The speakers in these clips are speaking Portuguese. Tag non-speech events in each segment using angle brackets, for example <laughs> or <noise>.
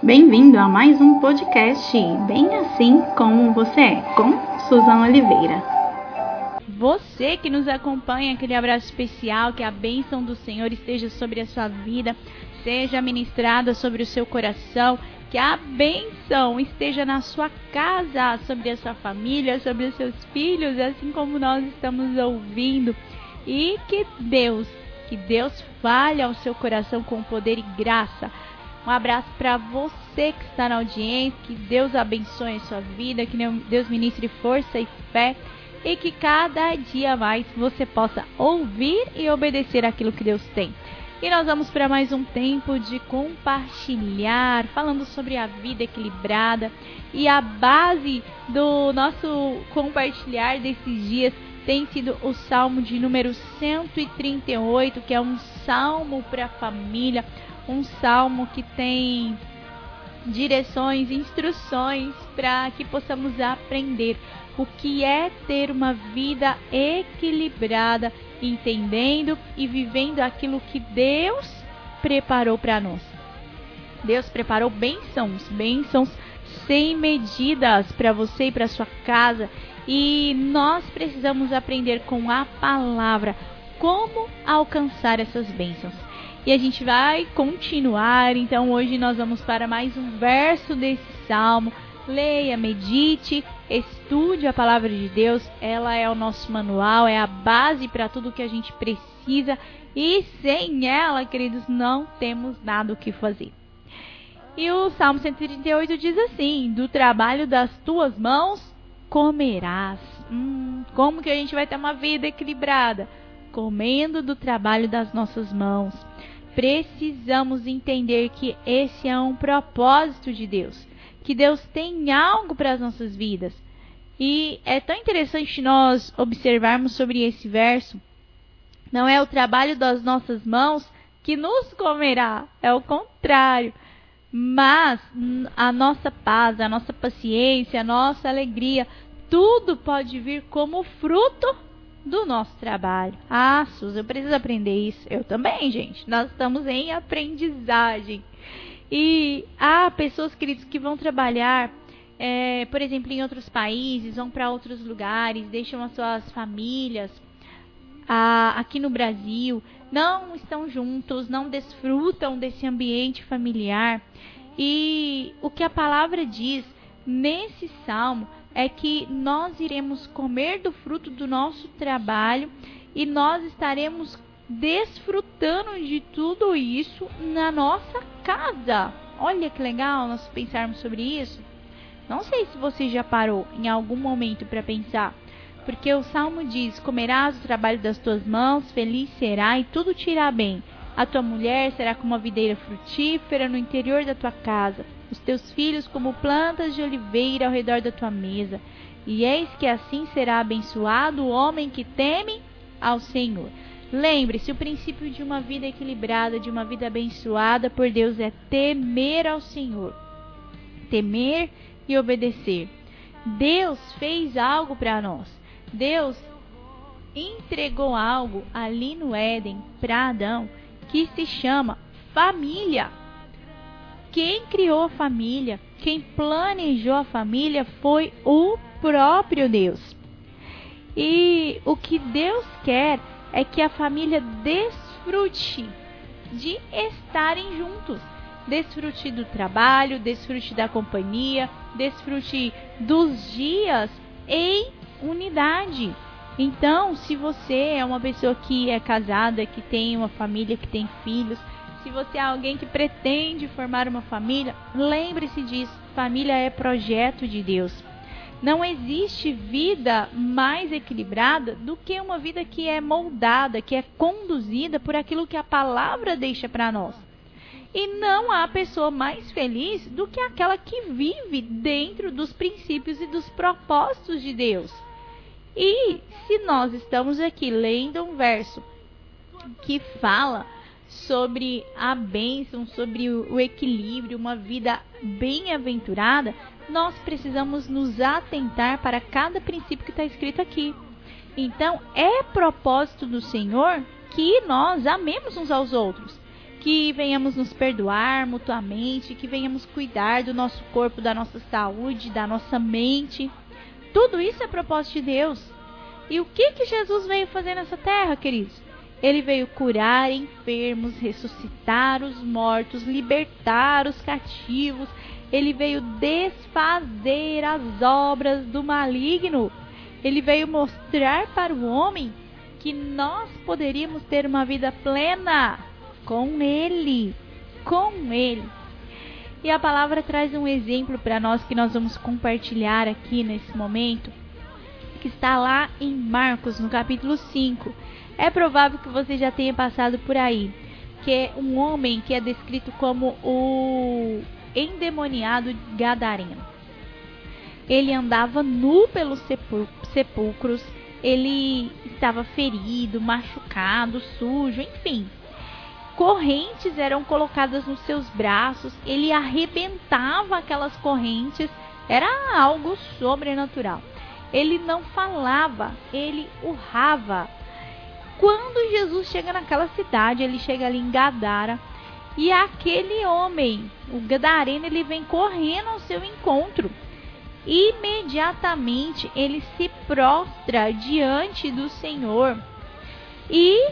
Bem-vindo a mais um podcast Bem Assim Como Você É, com Suzana Oliveira. Você que nos acompanha, aquele abraço especial, que a bênção do Senhor esteja sobre a sua vida, seja ministrada sobre o seu coração, que a bênção esteja na sua casa, sobre a sua família, sobre os seus filhos, assim como nós estamos ouvindo. E que Deus que Deus fale ao seu coração com poder e graça. Um abraço para você que está na audiência, que Deus abençoe a sua vida, que Deus ministre força e fé e que cada dia mais você possa ouvir e obedecer aquilo que Deus tem. E nós vamos para mais um tempo de compartilhar, falando sobre a vida equilibrada. E a base do nosso compartilhar desses dias tem sido o salmo de número 138, que é um salmo para a família, um salmo que tem direções, instruções para que possamos aprender o que é ter uma vida equilibrada, entendendo e vivendo aquilo que Deus preparou para nós. Deus preparou bênçãos, bênçãos sem medidas para você e para sua casa. E nós precisamos aprender com a palavra como alcançar essas bênçãos. E a gente vai continuar, então hoje nós vamos para mais um verso desse salmo. Leia, medite, estude a palavra de Deus, ela é o nosso manual, é a base para tudo que a gente precisa e sem ela, queridos, não temos nada o que fazer. E o Salmo 138 diz assim: Do trabalho das tuas mãos comerás. Hum, como que a gente vai ter uma vida equilibrada? Comendo do trabalho das nossas mãos. Precisamos entender que esse é um propósito de Deus, que Deus tem algo para as nossas vidas. E é tão interessante nós observarmos sobre esse verso. Não é o trabalho das nossas mãos que nos comerá, é o contrário. Mas a nossa paz, a nossa paciência, a nossa alegria, tudo pode vir como fruto do nosso trabalho. Ah, Sus, eu preciso aprender isso. Eu também, gente. Nós estamos em aprendizagem. E há pessoas, queridos, que vão trabalhar, é, por exemplo, em outros países, vão para outros lugares, deixam as suas famílias ah, aqui no Brasil, não estão juntos, não desfrutam desse ambiente familiar. E o que a palavra diz nesse salmo é que nós iremos comer do fruto do nosso trabalho e nós estaremos desfrutando de tudo isso na nossa casa. Olha que legal nós pensarmos sobre isso. Não sei se você já parou em algum momento para pensar porque o salmo diz: Comerás o trabalho das tuas mãos, feliz será e tudo te irá bem. A tua mulher será como uma videira frutífera no interior da tua casa, os teus filhos como plantas de oliveira ao redor da tua mesa. E eis que assim será abençoado o homem que teme ao Senhor. Lembre-se, o princípio de uma vida equilibrada, de uma vida abençoada por Deus é temer ao Senhor. Temer e obedecer. Deus fez algo para nós. Deus entregou algo ali no Éden para Adão que se chama família. Quem criou a família, quem planejou a família foi o próprio Deus. E o que Deus quer é que a família desfrute de estarem juntos. Desfrute do trabalho, desfrute da companhia, desfrute dos dias em unidade. Então, se você é uma pessoa que é casada, que tem uma família, que tem filhos, se você é alguém que pretende formar uma família, lembre-se disso: família é projeto de Deus. Não existe vida mais equilibrada do que uma vida que é moldada, que é conduzida por aquilo que a palavra deixa para nós. E não há pessoa mais feliz do que aquela que vive dentro dos princípios e dos propósitos de Deus. E se nós estamos aqui lendo um verso que fala sobre a bênção, sobre o equilíbrio, uma vida bem-aventurada, nós precisamos nos atentar para cada princípio que está escrito aqui. Então, é propósito do Senhor que nós amemos uns aos outros, que venhamos nos perdoar mutuamente, que venhamos cuidar do nosso corpo, da nossa saúde, da nossa mente. Tudo isso é propósito de Deus. E o que que Jesus veio fazer nessa terra, queridos? Ele veio curar enfermos, ressuscitar os mortos, libertar os cativos. Ele veio desfazer as obras do maligno. Ele veio mostrar para o homem que nós poderíamos ter uma vida plena com Ele. Com Ele. E a palavra traz um exemplo para nós que nós vamos compartilhar aqui nesse momento, que está lá em Marcos, no capítulo 5. É provável que você já tenha passado por aí, que é um homem que é descrito como o endemoniado gadareno. Ele andava nu pelos sepulcros, ele estava ferido, machucado, sujo, enfim. Correntes eram colocadas nos seus braços, ele arrebentava aquelas correntes, era algo sobrenatural. Ele não falava, ele urrava, quando Jesus chega naquela cidade, ele chega ali em Gadara, e aquele homem, o gadareno, ele vem correndo ao seu encontro. Imediatamente ele se prostra diante do Senhor e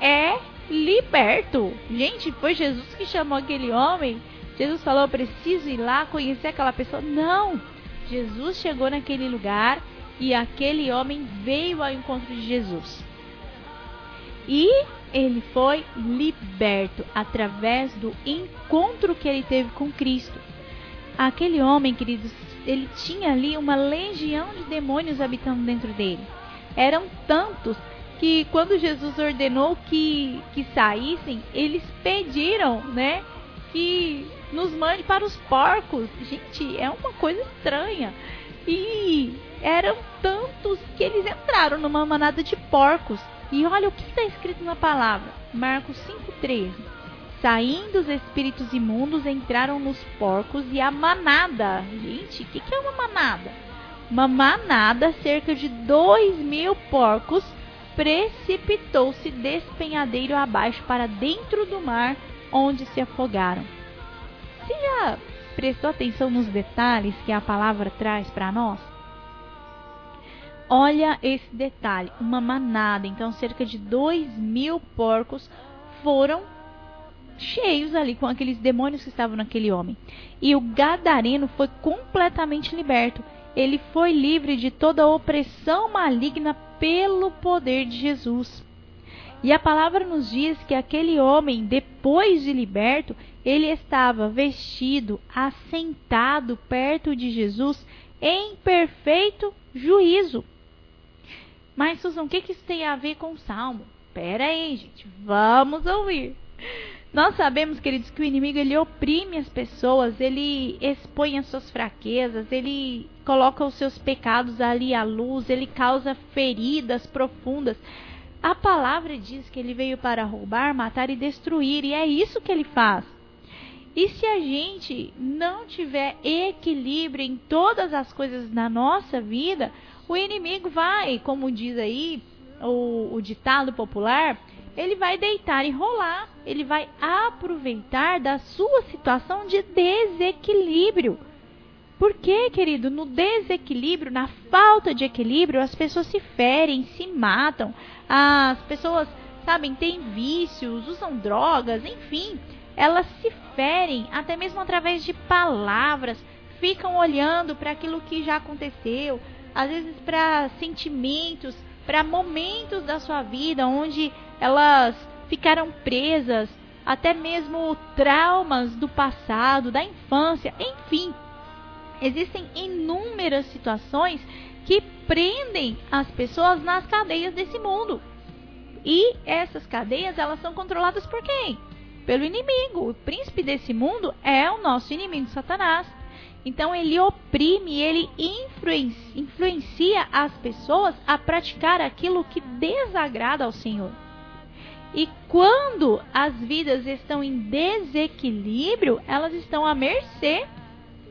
é liberto. Gente, foi Jesus que chamou aquele homem. Jesus falou: preciso ir lá conhecer aquela pessoa. Não! Jesus chegou naquele lugar e aquele homem veio ao encontro de Jesus. E ele foi liberto através do encontro que ele teve com Cristo. Aquele homem, queridos, ele tinha ali uma legião de demônios habitando dentro dele. Eram tantos que quando Jesus ordenou que, que saíssem, eles pediram, né, que nos mande para os porcos. Gente, é uma coisa estranha. E eram tantos que eles entraram numa manada de porcos. E olha o que está escrito na palavra, Marcos 5,13. Saindo os espíritos imundos, entraram nos porcos e a manada. Gente, o que, que é uma manada? Uma manada, cerca de dois mil porcos, precipitou-se despenhadeiro abaixo para dentro do mar, onde se afogaram. Você já prestou atenção nos detalhes que a palavra traz para nós? Olha esse detalhe, uma manada, então cerca de dois mil porcos foram cheios ali com aqueles demônios que estavam naquele homem. E o gadareno foi completamente liberto. Ele foi livre de toda a opressão maligna pelo poder de Jesus. E a palavra nos diz que aquele homem, depois de liberto, ele estava vestido, assentado perto de Jesus em perfeito juízo. Mas, Susan, o que, que isso tem a ver com o salmo? Pera aí, gente, vamos ouvir. Nós sabemos, queridos, que o inimigo ele oprime as pessoas, ele expõe as suas fraquezas, ele coloca os seus pecados ali à luz, ele causa feridas profundas. A palavra diz que ele veio para roubar, matar e destruir, e é isso que ele faz. E se a gente não tiver equilíbrio em todas as coisas na nossa vida, o inimigo vai, como diz aí o, o ditado popular, ele vai deitar e rolar, ele vai aproveitar da sua situação de desequilíbrio. Porque, querido, no desequilíbrio, na falta de equilíbrio, as pessoas se ferem, se matam, as pessoas, sabem, têm vícios, usam drogas, enfim, elas se ferem até mesmo através de palavras, ficam olhando para aquilo que já aconteceu, às vezes para sentimentos, para momentos da sua vida onde elas ficaram presas, até mesmo traumas do passado, da infância, enfim. Existem inúmeras situações que prendem as pessoas nas cadeias desse mundo. E essas cadeias, elas são controladas por quem? Pelo inimigo. O príncipe desse mundo é o nosso inimigo Satanás. Então ele oprime, ele influencia, as pessoas a praticar aquilo que desagrada ao Senhor. E quando as vidas estão em desequilíbrio, elas estão à mercê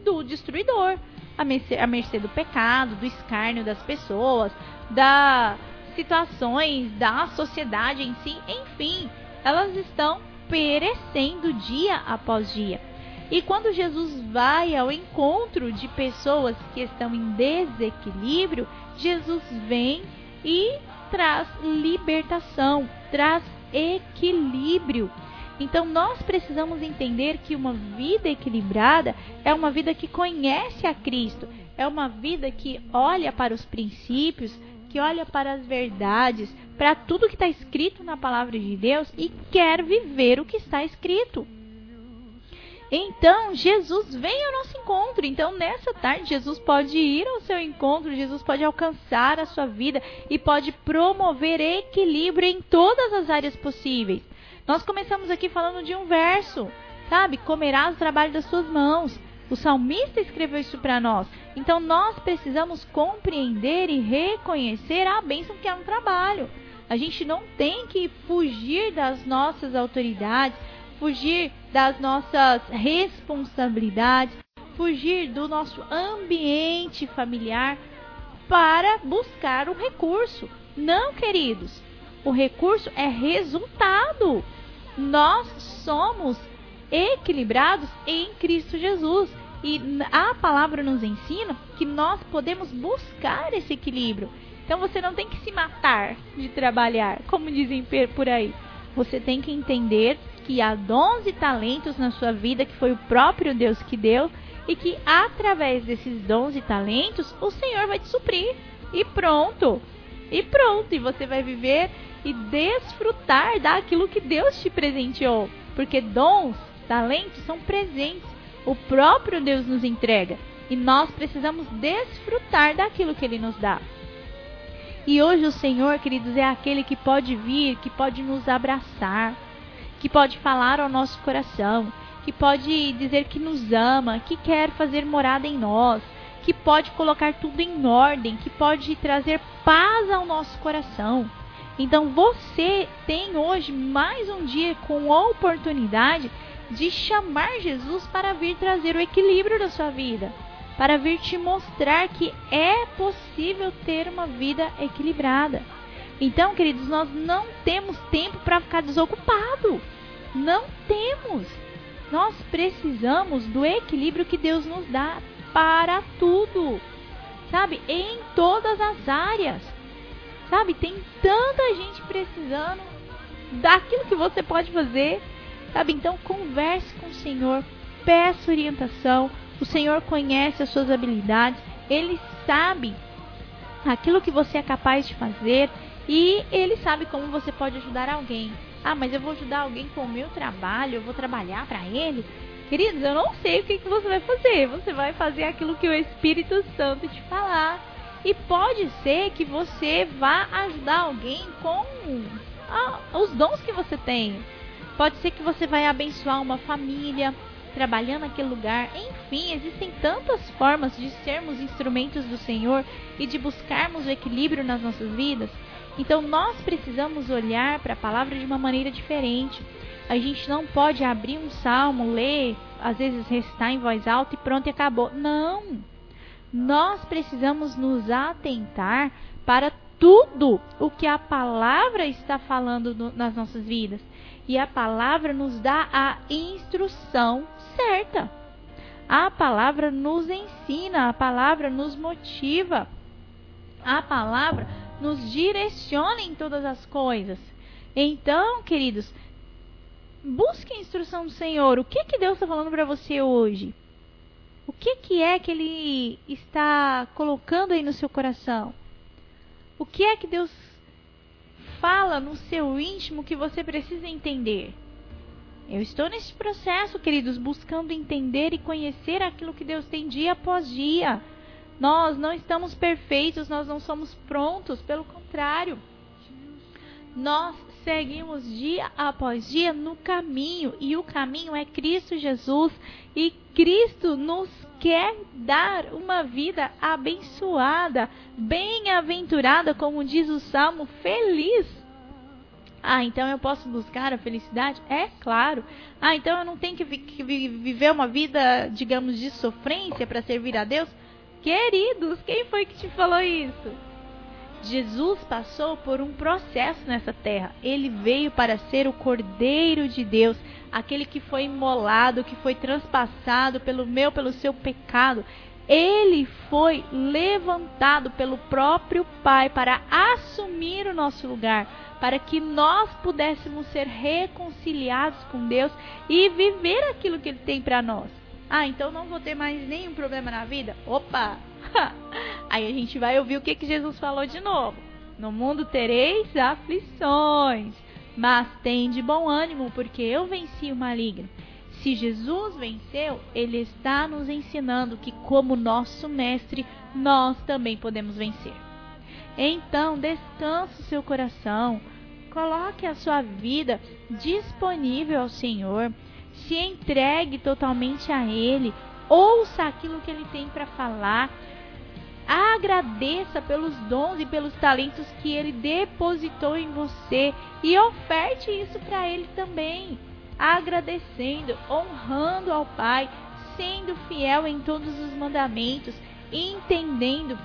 do destruidor, à mercê, à mercê do pecado, do escárnio das pessoas, das situações da sociedade em si, enfim, elas estão perecendo dia após dia. E quando Jesus vai ao encontro de pessoas que estão em desequilíbrio, Jesus vem e traz libertação, traz equilíbrio. Então nós precisamos entender que uma vida equilibrada é uma vida que conhece a Cristo, é uma vida que olha para os princípios, que olha para as verdades, para tudo que está escrito na palavra de Deus e quer viver o que está escrito. Então, Jesus vem ao nosso encontro. Então, nessa tarde, Jesus pode ir ao seu encontro, Jesus pode alcançar a sua vida e pode promover equilíbrio em todas as áreas possíveis. Nós começamos aqui falando de um verso, sabe? Comerás o trabalho das suas mãos. O salmista escreveu isso para nós. Então, nós precisamos compreender e reconhecer a bênção que é um trabalho. A gente não tem que fugir das nossas autoridades, fugir das nossas responsabilidades, fugir do nosso ambiente familiar para buscar o recurso. Não, queridos. O recurso é resultado. Nós somos equilibrados em Cristo Jesus. E a palavra nos ensina que nós podemos buscar esse equilíbrio. Então você não tem que se matar de trabalhar, como dizem por aí. Você tem que entender que há dons e talentos na sua vida que foi o próprio Deus que deu e que através desses dons e talentos o Senhor vai te suprir. E pronto. E pronto, e você vai viver e desfrutar daquilo que Deus te presenteou, porque dons, talentos são presentes. O próprio Deus nos entrega e nós precisamos desfrutar daquilo que ele nos dá. E hoje o Senhor, queridos, é aquele que pode vir, que pode nos abraçar, que pode falar ao nosso coração, que pode dizer que nos ama, que quer fazer morada em nós, que pode colocar tudo em ordem, que pode trazer paz ao nosso coração. Então você tem hoje mais um dia com a oportunidade de chamar Jesus para vir trazer o equilíbrio da sua vida, para vir te mostrar que é possível ter uma vida equilibrada. Então, queridos, nós não temos tempo para ficar desocupado. Não temos. Nós precisamos do equilíbrio que Deus nos dá para tudo. Sabe? Em todas as áreas. Sabe? Tem tanta gente precisando daquilo que você pode fazer. Sabe? Então, converse com o Senhor. Peça orientação. O Senhor conhece as suas habilidades. Ele sabe aquilo que você é capaz de fazer e ele sabe como você pode ajudar alguém. Ah, mas eu vou ajudar alguém com o meu trabalho, eu vou trabalhar para ele. Queridos, eu não sei o que, que você vai fazer. Você vai fazer aquilo que o Espírito Santo te falar. E pode ser que você vá ajudar alguém com ah, os dons que você tem. Pode ser que você vai abençoar uma família trabalhando naquele lugar. Enfim, existem tantas formas de sermos instrumentos do Senhor e de buscarmos o equilíbrio nas nossas vidas. Então nós precisamos olhar para a palavra de uma maneira diferente. A gente não pode abrir um salmo, ler, às vezes recitar em voz alta e pronto e acabou. Não! Nós precisamos nos atentar para tudo o que a palavra está falando no, nas nossas vidas. E a palavra nos dá a instrução certa. A palavra nos ensina, a palavra nos motiva. A palavra nos direciona em todas as coisas. Então, queridos, busque a instrução do Senhor. O que que Deus está falando para você hoje? O que que é que Ele está colocando aí no seu coração? O que é que Deus fala no seu íntimo que você precisa entender? Eu estou nesse processo, queridos, buscando entender e conhecer aquilo que Deus tem dia após dia. Nós não estamos perfeitos, nós não somos prontos, pelo contrário. Nós seguimos dia após dia no caminho, e o caminho é Cristo Jesus, e Cristo nos quer dar uma vida abençoada, bem-aventurada, como diz o salmo, feliz. Ah, então eu posso buscar a felicidade? É claro. Ah, então eu não tenho que, viver uma vida, digamos, de sofrência para servir a Deus? Queridos, quem foi que te falou isso? Jesus passou por um processo nessa terra. Ele veio para ser o Cordeiro de Deus, aquele que foi imolado, que foi transpassado pelo meu, pelo seu pecado. Ele foi levantado pelo próprio Pai para assumir o nosso lugar, para que nós pudéssemos ser reconciliados com Deus e viver aquilo que Ele tem para nós. Ah, então não vou ter mais nenhum problema na vida? Opa! <laughs> Aí a gente vai ouvir o que, que Jesus falou de novo. No mundo tereis aflições, mas tem de bom ânimo, porque eu venci o maligno. Se Jesus venceu, ele está nos ensinando que, como nosso mestre, nós também podemos vencer. Então, descanse o seu coração, coloque a sua vida disponível ao Senhor, se entregue totalmente a Ele, ouça aquilo que Ele tem para falar, agradeça pelos dons e pelos talentos que Ele depositou em você e oferte isso para Ele também agradecendo, honrando ao Pai, sendo fiel em todos os mandamentos, entendendo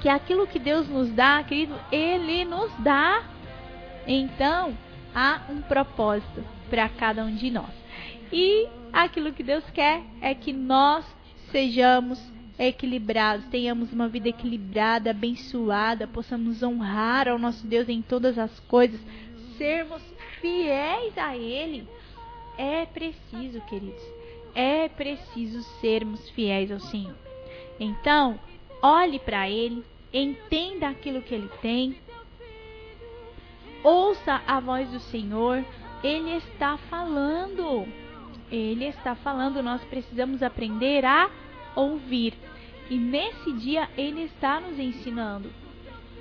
que aquilo que Deus nos dá, querido, Ele nos dá. Então, há um propósito para cada um de nós. E aquilo que Deus quer é que nós sejamos equilibrados, tenhamos uma vida equilibrada, abençoada, possamos honrar ao nosso Deus em todas as coisas, sermos fiéis a Ele. É preciso, queridos, é preciso sermos fiéis ao Senhor. Então, olhe para Ele, entenda aquilo que Ele tem, ouça a voz do Senhor, Ele está falando. Ele está falando, nós precisamos aprender a ouvir. E nesse dia Ele está nos ensinando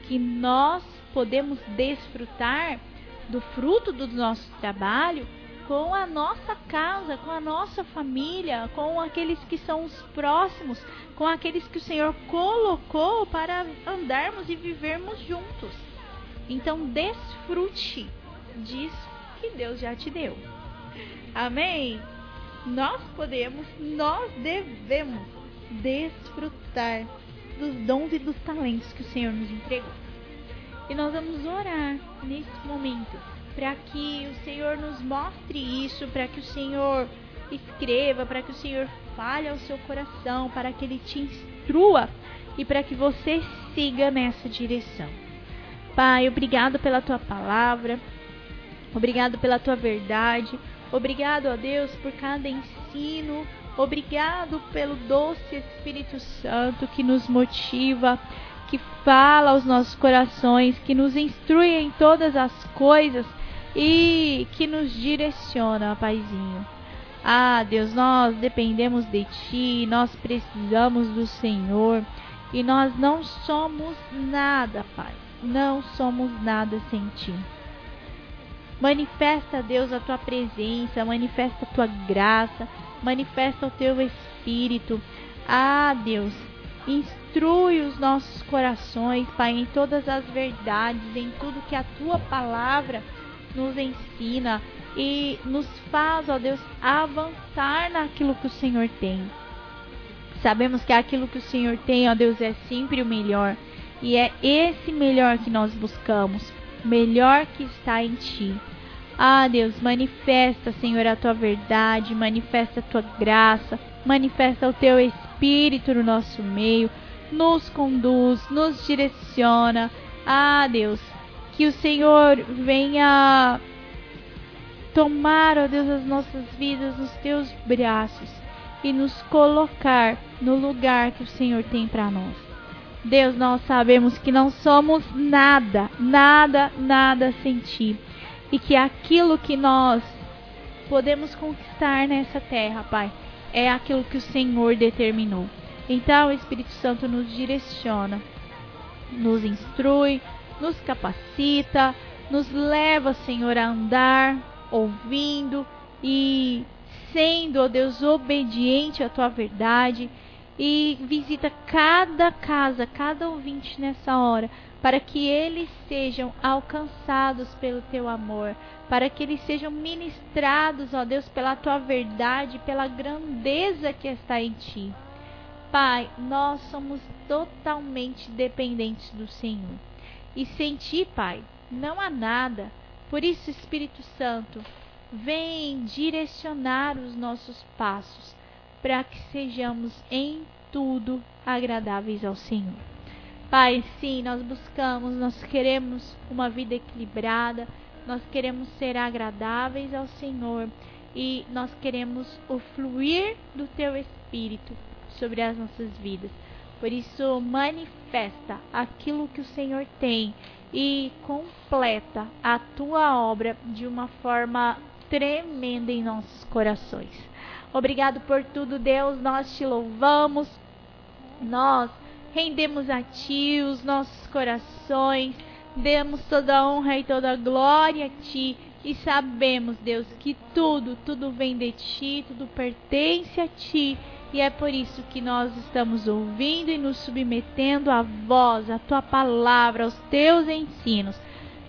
que nós podemos desfrutar do fruto do nosso trabalho com a nossa casa, com a nossa família, com aqueles que são os próximos, com aqueles que o Senhor colocou para andarmos e vivermos juntos. Então, desfrute disso que Deus já te deu. Amém? Nós podemos, nós devemos desfrutar dos dons e dos talentos que o Senhor nos entregou. E nós vamos orar nesse momento para que o Senhor nos mostre isso, para que o Senhor escreva, para que o Senhor fale ao seu coração, para que ele te instrua e para que você siga nessa direção. Pai, obrigado pela tua palavra, obrigado pela tua verdade, obrigado a Deus por cada ensino, obrigado pelo doce Espírito Santo que nos motiva, que fala aos nossos corações, que nos instrui em todas as coisas e que nos direciona, Paizinho. Ah, Deus, nós dependemos de Ti, nós precisamos do Senhor e nós não somos nada, Pai. Não somos nada sem Ti. Manifesta, Deus, a Tua presença, manifesta a Tua graça, manifesta o Teu Espírito. Ah, Deus, instrui os nossos corações, Pai, em todas as verdades, em tudo que a Tua palavra nos ensina e nos faz, ó Deus, avançar naquilo que o Senhor tem. Sabemos que aquilo que o Senhor tem, ó Deus, é sempre o melhor. E é esse melhor que nós buscamos, melhor que está em Ti. Ah, Deus, manifesta, Senhor, a Tua verdade, manifesta a Tua graça, manifesta o Teu Espírito no nosso meio, nos conduz, nos direciona. Ah, Deus, que o Senhor venha tomar, ó Deus, as nossas vidas nos teus braços e nos colocar no lugar que o Senhor tem para nós. Deus, nós sabemos que não somos nada, nada, nada sem ti. E que aquilo que nós podemos conquistar nessa terra, Pai, é aquilo que o Senhor determinou. Então, o Espírito Santo nos direciona, nos instrui, nos capacita, nos leva, Senhor, a andar ouvindo e sendo, ó Deus, obediente à tua verdade. E visita cada casa, cada ouvinte nessa hora, para que eles sejam alcançados pelo teu amor, para que eles sejam ministrados, ó Deus, pela tua verdade, pela grandeza que está em ti. Pai, nós somos totalmente dependentes do Senhor. e sem ti, Pai, não há nada. Por isso, Espírito Santo, vem direcionar os nossos passos para que sejamos em tudo agradáveis ao Senhor. Pai, sim, nós buscamos, nós queremos uma vida equilibrada, nós queremos ser agradáveis ao Senhor e nós queremos o fluir do teu espírito sobre as nossas vidas. Por isso, manifesta aquilo que o Senhor tem e completa a tua obra de uma forma tremenda em nossos corações. Obrigado por tudo, Deus. Nós te louvamos. Nós rendemos a ti os nossos corações. Demos toda a honra e toda a glória a ti. E sabemos, Deus, que tudo, tudo vem de ti, tudo pertence a ti e é por isso que nós estamos ouvindo e nos submetendo à voz, à tua palavra, aos teus ensinos.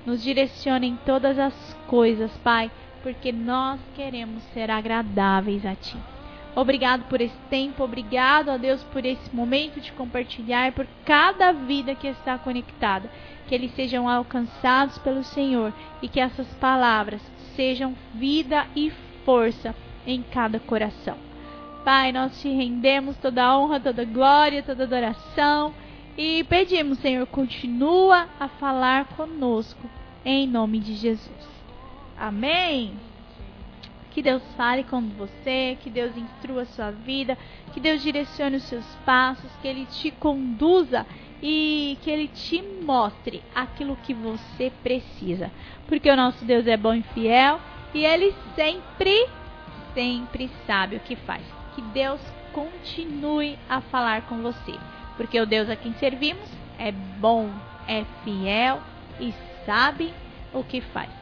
Nos direcione em todas as coisas, Pai, porque nós queremos ser agradáveis a ti. Obrigado por esse tempo, obrigado a Deus por esse momento de compartilhar, por cada vida que está conectada. Que eles sejam alcançados pelo Senhor e que essas palavras sejam vida e força em cada coração. Pai, nós te rendemos toda honra, toda glória, toda adoração e pedimos, Senhor, continua a falar conosco em nome de Jesus. Amém. Que Deus fale com você, que Deus instrua a sua vida, que Deus direcione os seus passos, que Ele te conduza e que Ele te mostre aquilo que você precisa. Porque o nosso Deus é bom e fiel e Ele sempre, sempre sabe o que faz que Deus continue a falar com você, porque o Deus a quem servimos é bom, é fiel e sabe o que faz.